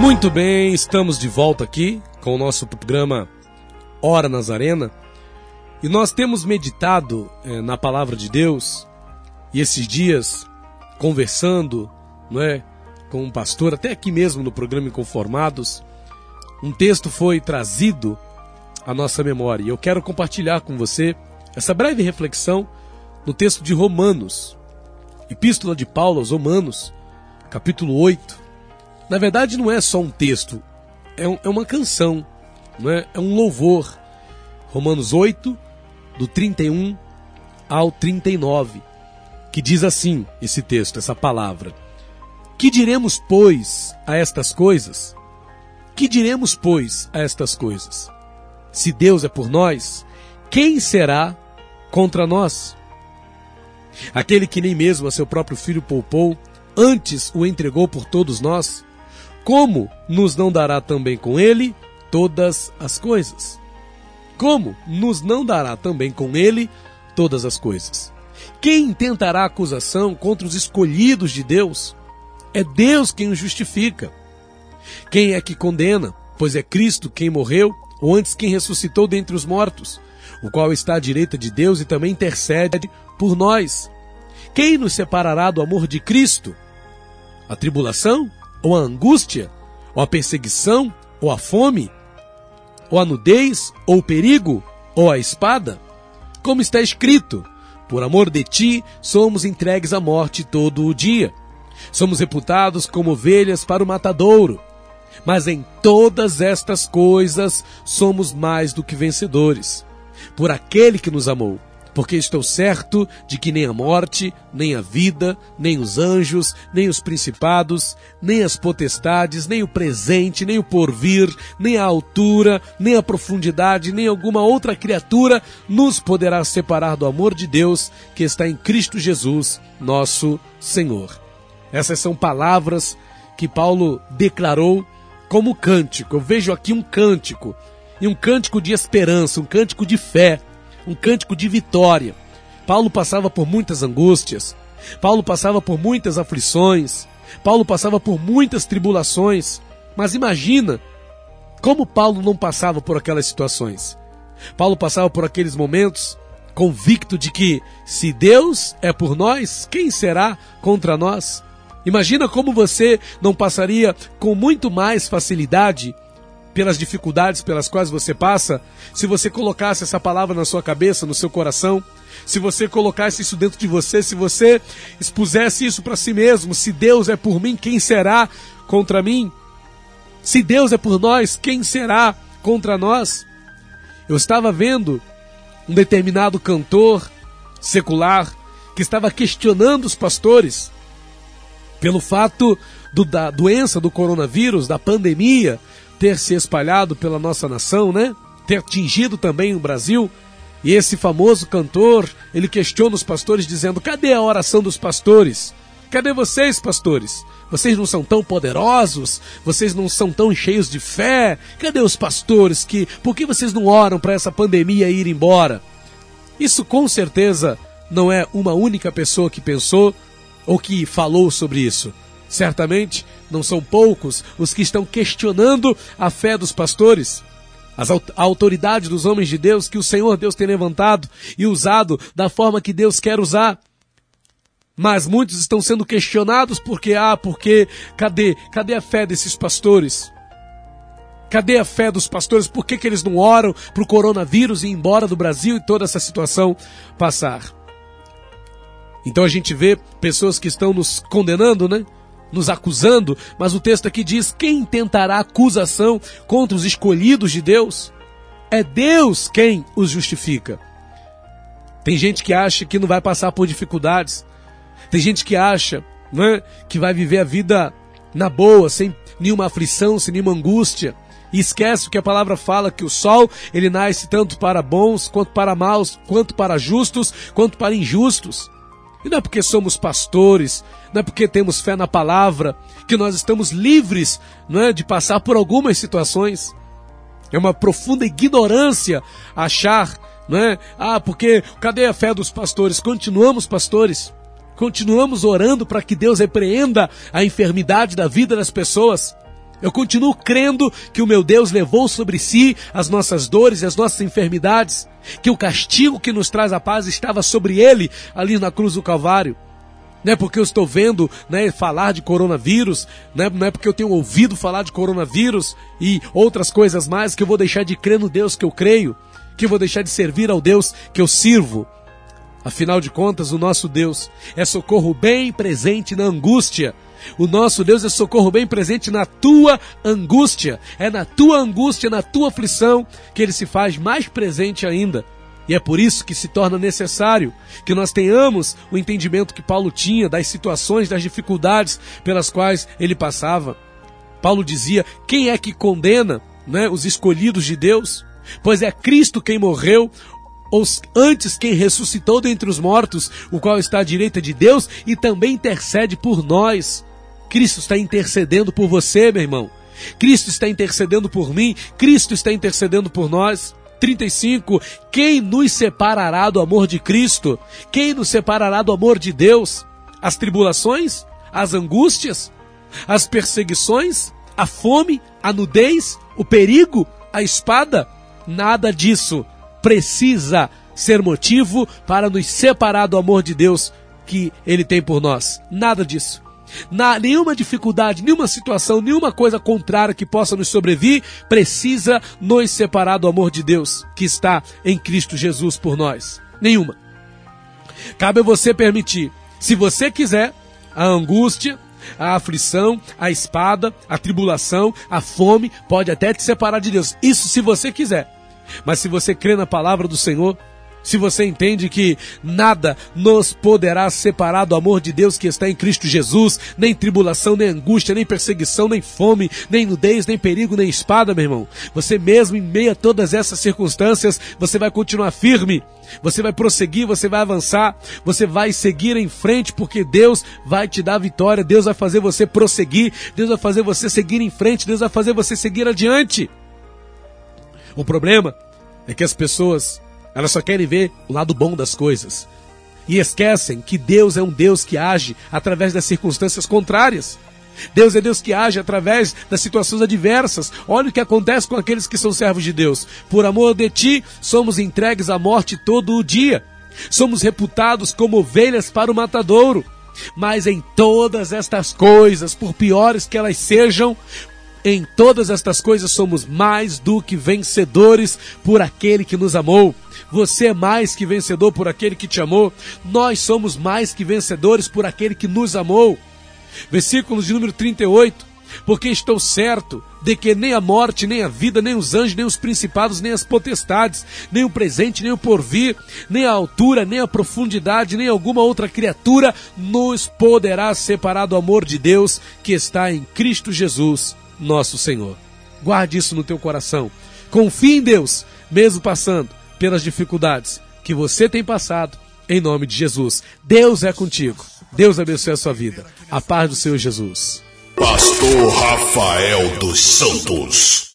Muito bem, estamos de volta aqui com o nosso programa Hora Nazarena. E nós temos meditado é, na palavra de Deus e esses dias conversando, não é, com um pastor, até aqui mesmo no programa Inconformados, um texto foi trazido à nossa memória. E eu quero compartilhar com você essa breve reflexão no texto de Romanos, Epístola de Paulo aos Romanos, capítulo 8. Na verdade, não é só um texto, é, um, é uma canção, não é? é um louvor. Romanos 8, do 31 ao 39, que diz assim: esse texto, essa palavra. Que diremos, pois, a estas coisas? Que diremos, pois, a estas coisas? Se Deus é por nós, quem será contra nós? Aquele que nem mesmo a seu próprio filho poupou, antes o entregou por todos nós, como nos não dará também com ele todas as coisas? Como nos não dará também com ele todas as coisas? Quem intentará acusação contra os escolhidos de Deus? É Deus quem os justifica. Quem é que condena? Pois é Cristo quem morreu, ou antes quem ressuscitou dentre os mortos, o qual está à direita de Deus e também intercede por nós. Quem nos separará do amor de Cristo? A tribulação? Ou a angústia? Ou a perseguição? Ou a fome? Ou a nudez? Ou o perigo? Ou a espada? Como está escrito: Por amor de ti somos entregues à morte todo o dia. Somos reputados como ovelhas para o matadouro. Mas em todas estas coisas somos mais do que vencedores, por aquele que nos amou porque estou certo de que nem a morte, nem a vida, nem os anjos, nem os principados, nem as potestades, nem o presente, nem o porvir, nem a altura, nem a profundidade, nem alguma outra criatura nos poderá separar do amor de Deus que está em Cristo Jesus, nosso Senhor. Essas são palavras que Paulo declarou como cântico. Eu vejo aqui um cântico, e um cântico de esperança, um cântico de fé um cântico de vitória. Paulo passava por muitas angústias, Paulo passava por muitas aflições, Paulo passava por muitas tribulações, mas imagina como Paulo não passava por aquelas situações. Paulo passava por aqueles momentos convicto de que se Deus é por nós, quem será contra nós? Imagina como você não passaria com muito mais facilidade pelas dificuldades pelas quais você passa, se você colocasse essa palavra na sua cabeça, no seu coração, se você colocasse isso dentro de você, se você expusesse isso para si mesmo, se Deus é por mim, quem será contra mim? Se Deus é por nós, quem será contra nós? Eu estava vendo um determinado cantor secular que estava questionando os pastores pelo fato do, da doença do coronavírus, da pandemia, ter se espalhado pela nossa nação, né? Ter atingido também o Brasil. E esse famoso cantor, ele questiona os pastores dizendo: "Cadê a oração dos pastores? Cadê vocês, pastores? Vocês não são tão poderosos? Vocês não são tão cheios de fé? Cadê os pastores que por que vocês não oram para essa pandemia ir embora?" Isso com certeza não é uma única pessoa que pensou ou que falou sobre isso. Certamente não são poucos os que estão questionando a fé dos pastores, as, a autoridade dos homens de Deus que o Senhor Deus tem levantado e usado da forma que Deus quer usar. Mas muitos estão sendo questionados porque, ah, porque, cadê? Cadê a fé desses pastores? Cadê a fé dos pastores? Por que, que eles não oram para o coronavírus ir embora do Brasil e toda essa situação passar? Então a gente vê pessoas que estão nos condenando, né? Nos acusando, mas o texto aqui diz: quem tentará acusação contra os escolhidos de Deus? É Deus quem os justifica. Tem gente que acha que não vai passar por dificuldades. Tem gente que acha né, que vai viver a vida na boa, sem nenhuma aflição, sem nenhuma angústia. E esquece o que a palavra fala, que o sol ele nasce tanto para bons, quanto para maus, quanto para justos, quanto para injustos. E não é porque somos pastores, não é porque temos fé na palavra, que nós estamos livres não é, de passar por algumas situações. É uma profunda ignorância achar, não é? Ah, porque cadê a fé dos pastores? Continuamos pastores. Continuamos orando para que Deus repreenda a enfermidade da vida das pessoas. Eu continuo crendo que o meu Deus levou sobre si as nossas dores e as nossas enfermidades, que o castigo que nos traz a paz estava sobre ele ali na cruz do Calvário. Não é porque eu estou vendo né, falar de coronavírus, né, não é porque eu tenho ouvido falar de coronavírus e outras coisas mais que eu vou deixar de crer no Deus que eu creio, que eu vou deixar de servir ao Deus que eu sirvo. Afinal de contas, o nosso Deus é socorro bem presente na angústia. O nosso Deus é socorro bem presente na tua angústia. É na tua angústia, na tua aflição, que ele se faz mais presente ainda. E é por isso que se torna necessário que nós tenhamos o entendimento que Paulo tinha das situações, das dificuldades pelas quais ele passava. Paulo dizia: quem é que condena né, os escolhidos de Deus? Pois é Cristo quem morreu, ou antes quem ressuscitou dentre os mortos, o qual está à direita de Deus e também intercede por nós. Cristo está intercedendo por você, meu irmão. Cristo está intercedendo por mim, Cristo está intercedendo por nós. 35. Quem nos separará do amor de Cristo? Quem nos separará do amor de Deus? As tribulações? As angústias? As perseguições? A fome? A nudez? O perigo? A espada? Nada disso precisa ser motivo para nos separar do amor de Deus que Ele tem por nós. Nada disso. Na, nenhuma dificuldade, nenhuma situação, nenhuma coisa contrária que possa nos sobrevir precisa nos separar do amor de Deus que está em Cristo Jesus por nós. Nenhuma. Cabe a você permitir, se você quiser, a angústia, a aflição, a espada, a tribulação, a fome, pode até te separar de Deus. Isso se você quiser. Mas se você crê na palavra do Senhor, se você entende que nada nos poderá separar do amor de Deus que está em Cristo Jesus, nem tribulação, nem angústia, nem perseguição, nem fome, nem nudez, nem perigo, nem espada, meu irmão. Você mesmo em meio a todas essas circunstâncias, você vai continuar firme, você vai prosseguir, você vai avançar, você vai seguir em frente, porque Deus vai te dar vitória, Deus vai fazer você prosseguir, Deus vai fazer você seguir em frente, Deus vai fazer você seguir adiante. O problema é que as pessoas elas só querem ver o lado bom das coisas. E esquecem que Deus é um Deus que age através das circunstâncias contrárias. Deus é Deus que age através das situações adversas. Olha o que acontece com aqueles que são servos de Deus. Por amor de ti, somos entregues à morte todo o dia. Somos reputados como ovelhas para o matadouro. Mas em todas estas coisas, por piores que elas sejam, em todas estas coisas somos mais do que vencedores por aquele que nos amou. Você é mais que vencedor por aquele que te amou. Nós somos mais que vencedores por aquele que nos amou. Versículo de número 38. Porque estou certo de que nem a morte, nem a vida, nem os anjos, nem os principados, nem as potestades, nem o presente, nem o porvir, nem a altura, nem a profundidade, nem alguma outra criatura nos poderá separar do amor de Deus que está em Cristo Jesus, nosso Senhor. Guarde isso no teu coração. Confie em Deus, mesmo passando pelas dificuldades que você tem passado, em nome de Jesus. Deus é contigo. Deus abençoe a sua vida. A paz do Senhor Jesus. Pastor Rafael dos Santos.